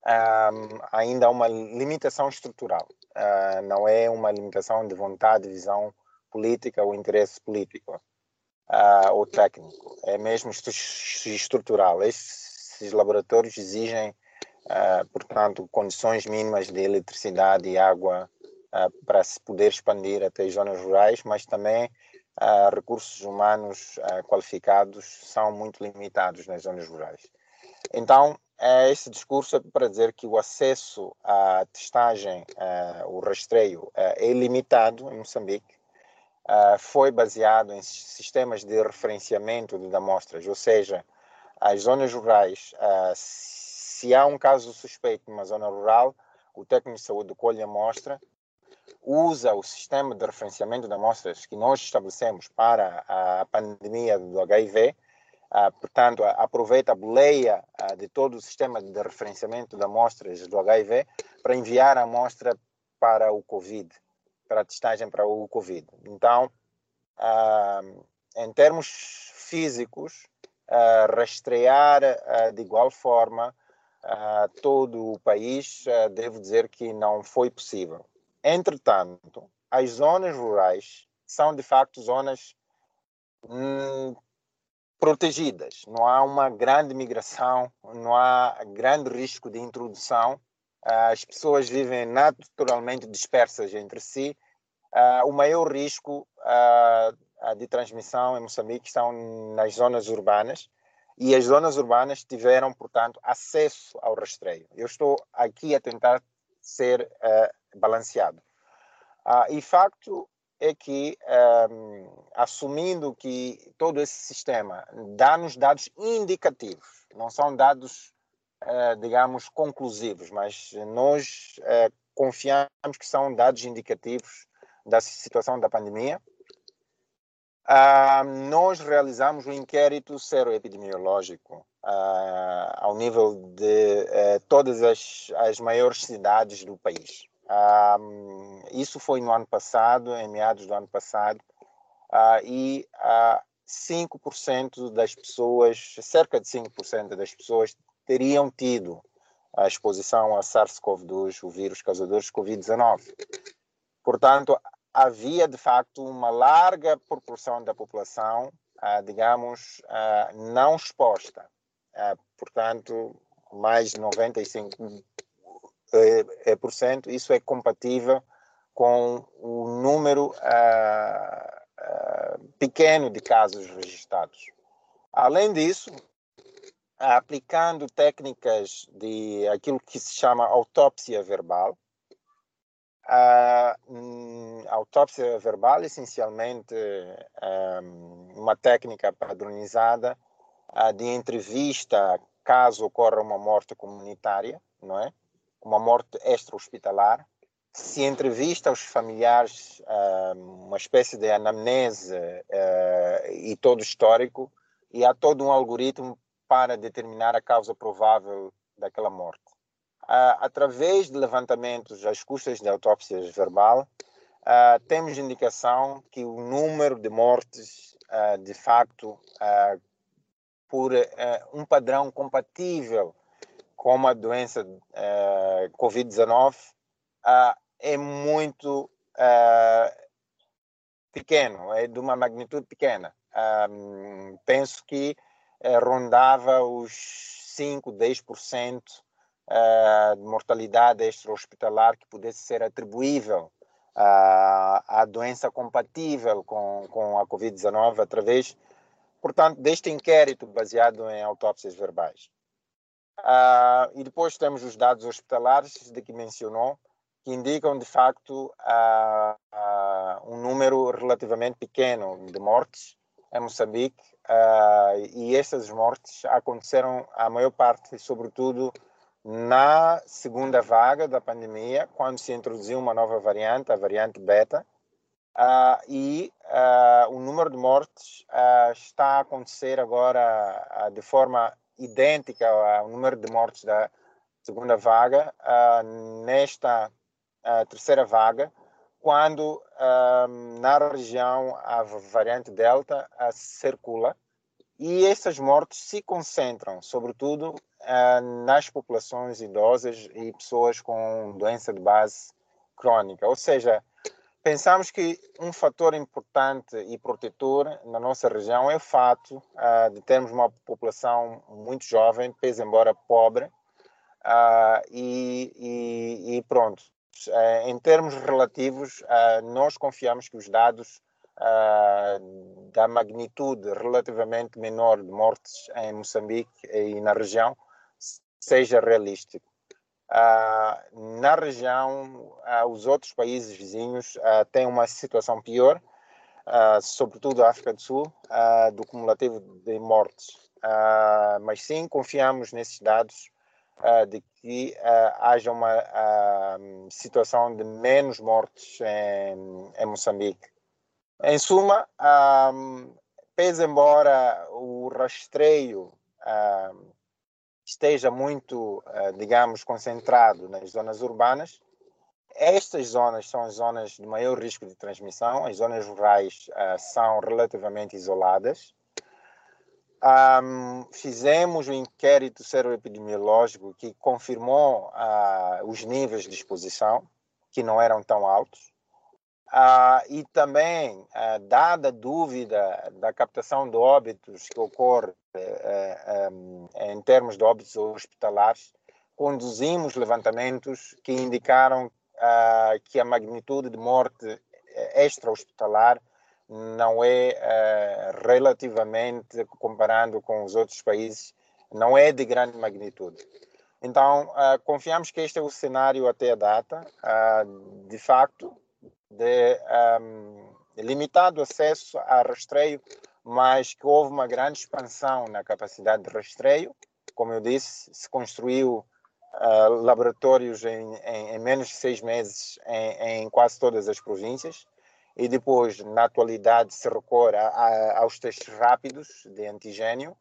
um, ainda há uma limitação estrutural uh, não é uma limitação de vontade, visão política ou interesse político uh, ou técnico, é mesmo estrutural. Esses laboratórios exigem, uh, portanto, condições mínimas de eletricidade e água para se poder expandir até as zonas rurais, mas também recursos humanos qualificados são muito limitados nas zonas rurais. Então, é, esse discurso é para dizer que o acesso à testagem, uh, o rastreio, uh, é ilimitado em Moçambique. Uh, foi baseado em sistemas de referenciamento de amostras, ou seja, as zonas rurais, se há um caso suspeito numa zona rural, o técnico de saúde colhe a amostra, usa o sistema de referenciamento de amostras que nós estabelecemos para a pandemia do HIV, ah, portanto, aproveita a boleia ah, de todo o sistema de referenciamento de amostras do HIV para enviar a amostra para o COVID, para a testagem para o COVID. Então, ah, em termos físicos, rastrear de igual forma todo o país, devo dizer que não foi possível. Entretanto, as zonas rurais são de facto zonas hum, protegidas. Não há uma grande migração, não há grande risco de introdução. Ah, as pessoas vivem naturalmente dispersas entre si. Ah, o maior risco ah, de transmissão em Moçambique estão nas zonas urbanas e as zonas urbanas tiveram, portanto, acesso ao rastreio. Eu estou aqui a tentar ser balanceado. e facto é que, um, ehm, assumindo que todo esse sistema dá-nos dados indicativos, não são dados, uh, digamos, conclusivos, mas nós uh, confiamos que são dados indicativos da situação da pandemia. Uh, nós realizamos um inquérito seroepidemiológico uh, ao nível de uh, todas as, as maiores cidades do país. Um, isso foi no ano passado, em meados do ano passado, e uh, 5% das pessoas, cerca de 5% das pessoas, teriam tido a exposição a SARS-CoV-2, o vírus causador de Covid-19. Portanto, havia de facto uma larga proporção da população, uh, digamos, uh, não exposta. Uh, portanto, mais de 95 é, é, por cento, isso é compatível com o número uh, uh, pequeno de casos registrados. Além disso, aplicando técnicas de aquilo que se chama autópsia verbal, a autópsia verbal, essencialmente, um, uma técnica padronizada de entrevista caso ocorra uma morte comunitária, não é? uma morte extra-hospitalar, se entrevista aos familiares uh, uma espécie de anamnese uh, e todo histórico, e há todo um algoritmo para determinar a causa provável daquela morte. Uh, através de levantamentos às custas de autópsias verbal, temos indicação que o número de mortes, de facto, por um padrão compatível como a doença uh, Covid-19 uh, é muito pequeno, é de uma magnitude pequena. Um, penso que rondava os 5, 10% de mortalidade extra-hospitalar que pudesse ser atribuível à doença compatível com, com a Covid-19 através, portanto, deste inquérito baseado em autópsias verbais. Uh, e depois temos os dados hospitalares de que mencionou. que indicam de facto uh, uh, um número relativamente pequeno de mortes em Moçambique e estas mortes aconteceram a maior parte, sobretudo na segunda vaga da pandemia, quando se introduziu uma nova variante, a variante beta, e o número de mortes está a acontecer agora de forma idêntica ao número de mortes da segunda vaga nesta terceira vaga, quando na região a variante Delta circula e essas mortes se concentram, sobretudo, uh, nas populações idosas e pessoas com doença de base crônica. Ou seja, pensamos que um fator importante e protetor na nossa região é o fato uh, de termos uma população muito jovem, pese embora pobre, uh, e, e, e, pronto. Eh, em termos relativos, nós confiamos que os dados da magnitude relativamente menor de mortes em Moçambique e na região seja realístico. na região, os outros países vizinhos têm uma situação pior, sobretudo a África do Sul, do cumulativo de mortes. mas sim, confiamos nesses dados de que haja uma situação de menos mortes em, em Moçambique. Em suma, um, pese embora o rastreio esteja muito, digamos, concentrado nas zonas urbanas, estas zonas são as zonas de maior risco de transmissão, as zonas rurais são relativamente isoladas um, fizemos um inquérito seroepidemiológico que confirmou uh, os níveis de exposição, que não eram tão altos. Uh, e também, uh, dada a dúvida da captação de óbitos que ocorre eh, um, em termos de óbitos hospitalares, conduzimos levantamentos que indicaram que a magnitude de morte extra-hospitalar não é uh, relativamente, comparando com os outros países, não é de grande magnitude. Então, uh, confiamos que este é o cenário até a data, uh, de facto, de um, limitado acesso a rastreio, mas que houve uma grande expansão na capacidade de rastreio. Como eu disse, se construiu laboratórios em, em, em, menos de seis meses em, em quase todas as províncias. E depois, na atualidade, se recorre a, a, aos testes rápidos de antigênio,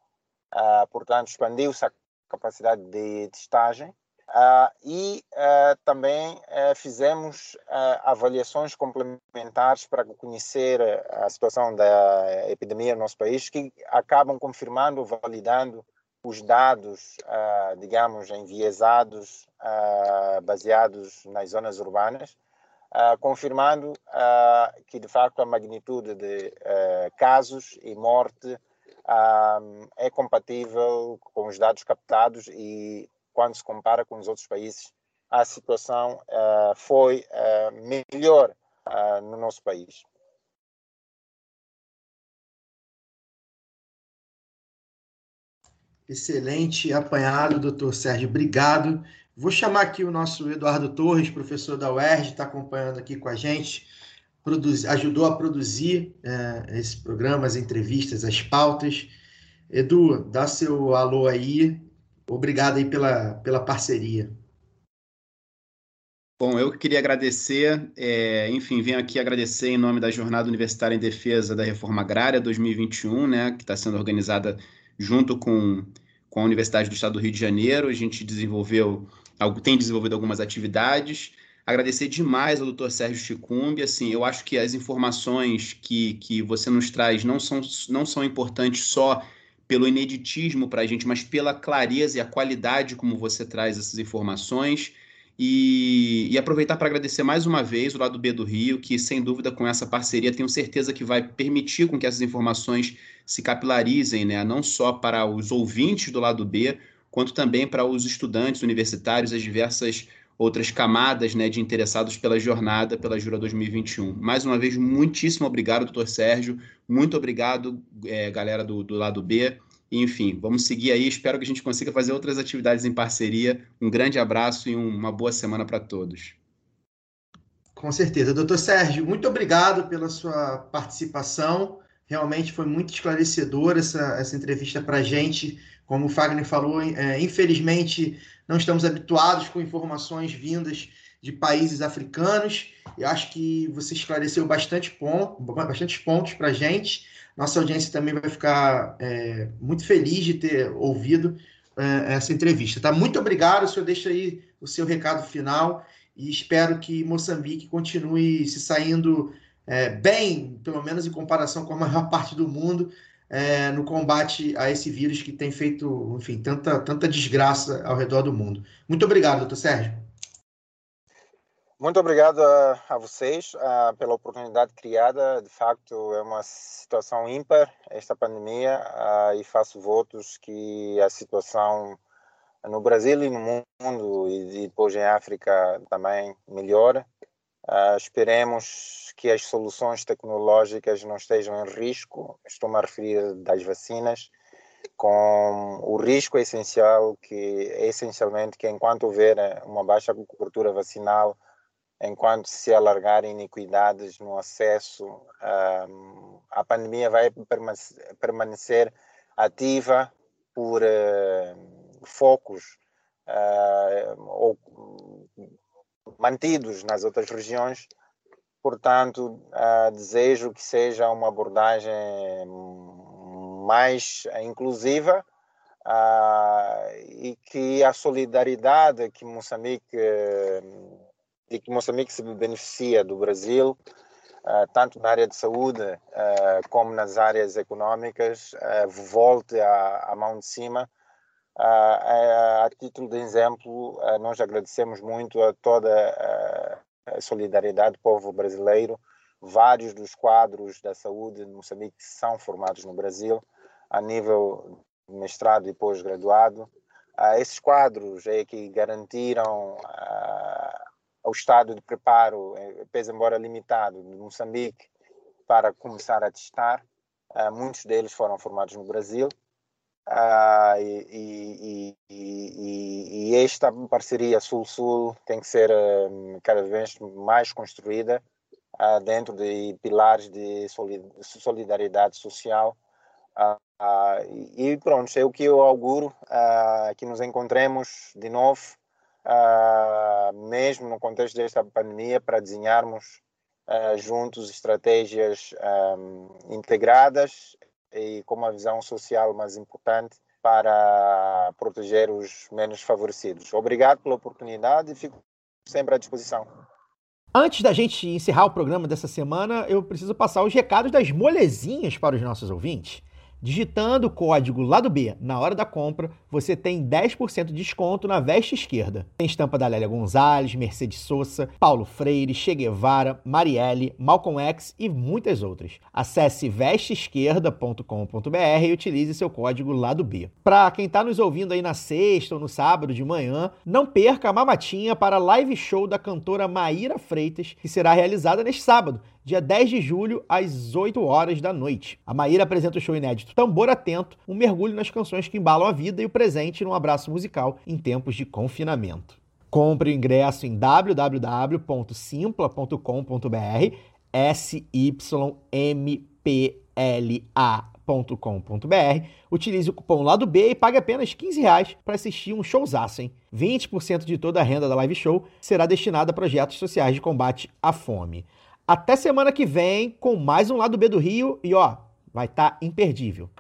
uh, portanto, expandiu-se a capacidade de testagem uh, e uh, também fizemos avaliações complementares para conhecer a situação da epidemia no nosso país, que acabam confirmando, validando os dados, digamos, enviesados, baseados nas zonas urbanas, Uh, confirmando uh, que, de facto, a magnitude de uh, casos e morte é compatível com os dados captados e, quando se compara com os outros países, a situação foi melhor no nosso país. Excelente apanhado, doutor Sérgio. Obrigado. Vou chamar aqui o nosso Eduardo Torres, professor da UERJ, está acompanhando aqui com a gente, produz, ajudou a produzir é, esse programa, as entrevistas, as pautas. Edu, dá seu alô aí. Obrigado aí pela, pela parceria. Bom, eu queria agradecer, é, enfim, venho aqui agradecer em nome da Jornada Universitária em Defesa da Reforma Agrária 2021, né, que está sendo organizada junto com, com a Universidade do Estado do Rio de Janeiro. A gente desenvolveu tem desenvolvido algumas atividades. Agradecer demais ao doutor Sérgio Chicumbi. Assim, eu acho que as informações que, que você nos traz não são, não são importantes só pelo ineditismo para a gente, mas pela clareza e a qualidade como você traz essas informações. E, e aproveitar para agradecer mais uma vez o lado B do Rio, que sem dúvida com essa parceria tenho certeza que vai permitir com que essas informações se capilarizem, né? não só para os ouvintes do lado B, quanto também para os estudantes universitários, as diversas outras camadas né, de interessados pela jornada, pela Jura 2021. Mais uma vez, muitíssimo obrigado, doutor Sérgio. Muito obrigado, é, galera do, do lado B. Enfim, vamos seguir aí. Espero que a gente consiga fazer outras atividades em parceria. Um grande abraço e uma boa semana para todos. Com certeza. Doutor Sérgio, muito obrigado pela sua participação. Realmente foi muito esclarecedora essa, essa entrevista para a gente. Como o Fagner falou, é, infelizmente não estamos habituados com informações vindas de países africanos. Eu acho que você esclareceu bastante ponto, bastantes pontos para a gente. Nossa audiência também vai ficar é, muito feliz de ter ouvido é, essa entrevista. Tá? Muito obrigado. O senhor deixa aí o seu recado final e espero que Moçambique continue se saindo é, bem, pelo menos em comparação com a maior parte do mundo, é, no combate a esse vírus que tem feito, enfim, tanta, tanta desgraça ao redor do mundo. Muito obrigado, doutor Sérgio. Muito obrigado a, a vocês a, pela oportunidade criada. De facto, é uma situação ímpar esta pandemia a, e faço votos que a situação no Brasil e no mundo e, e depois em África também melhore. esperemos que as soluções tecnológicas não estejam em risco. Estou-me a referir das vacinas com o risco essencial que é essencialmente que enquanto houver uma baixa cobertura vacinal enquanto se alargarem iniquidades no acesso, um, a pandemia vai permanecer ativa por uh, focos uh, ou mantidos nas outras regiões. Portanto, uh, desejo que seja uma abordagem mais inclusiva e que a solidariedade que Moçambique e que Moçambique se beneficia do Brasil, uh, tanto na área de saúde uh, como nas áreas econômicas, uh, volte à, mão de cima. A título de exemplo, nós agradecemos muito a toda a solidariedade do povo brasileiro. Vários dos quadros da saúde de Moçambique são formados no Brasil, a nível mestrado e pós-graduado. esses quadros é que garantiram ao estado de preparo, eh, pese embora limitado, de Moçambique para começar a testar. Muitos deles foram formados no Brasil. Uh, e, e, e, e, esta parceria Sul-Sul tem que ser uh, cada vez mais construída uh, dentro de pilares de solidariedade social. e pronto, é o que eu auguro, que nos encontremos de novo uh, mesmo no contexto desta pandemia, para desenharmos uh, juntos estratégias um, integradas e com uma visão social mais importante para proteger os menos favorecidos. Obrigado pela oportunidade e fico sempre à disposição. Antes da gente encerrar o programa dessa semana, eu preciso passar os recados das molezinhas para os nossos ouvintes. Digitando o código lado B na hora da compra, você tem 10% de desconto na veste esquerda. Tem estampa da Lélia Gonzalez, Mercedes Sosa, Paulo Freire, Che Guevara, Marielle, Malcolm X e muitas outras. Acesse vesteesquerda.com.br e utilize seu código lado B. Para quem está nos ouvindo aí na sexta ou no sábado de manhã, não perca a mamatinha para a live show da cantora Maíra Freitas, que será realizada neste sábado, dia 10 de julho, às 8 horas da noite. A Maíra apresenta o show inédito Tambor Atento, um mergulho nas canções que embalam a vida e o presente num abraço musical em tempos de confinamento. Compre o ingresso em www.simpla.com.br, S-Y-M-P-L-A.com.br. Utilize o cupom lado B e pague apenas 15 reais para assistir um showzaço, hein? 20% de toda a renda da live show será destinada a projetos sociais de combate à fome. Até semana que vem com mais um lado B do Rio e ó, vai estar tá imperdível.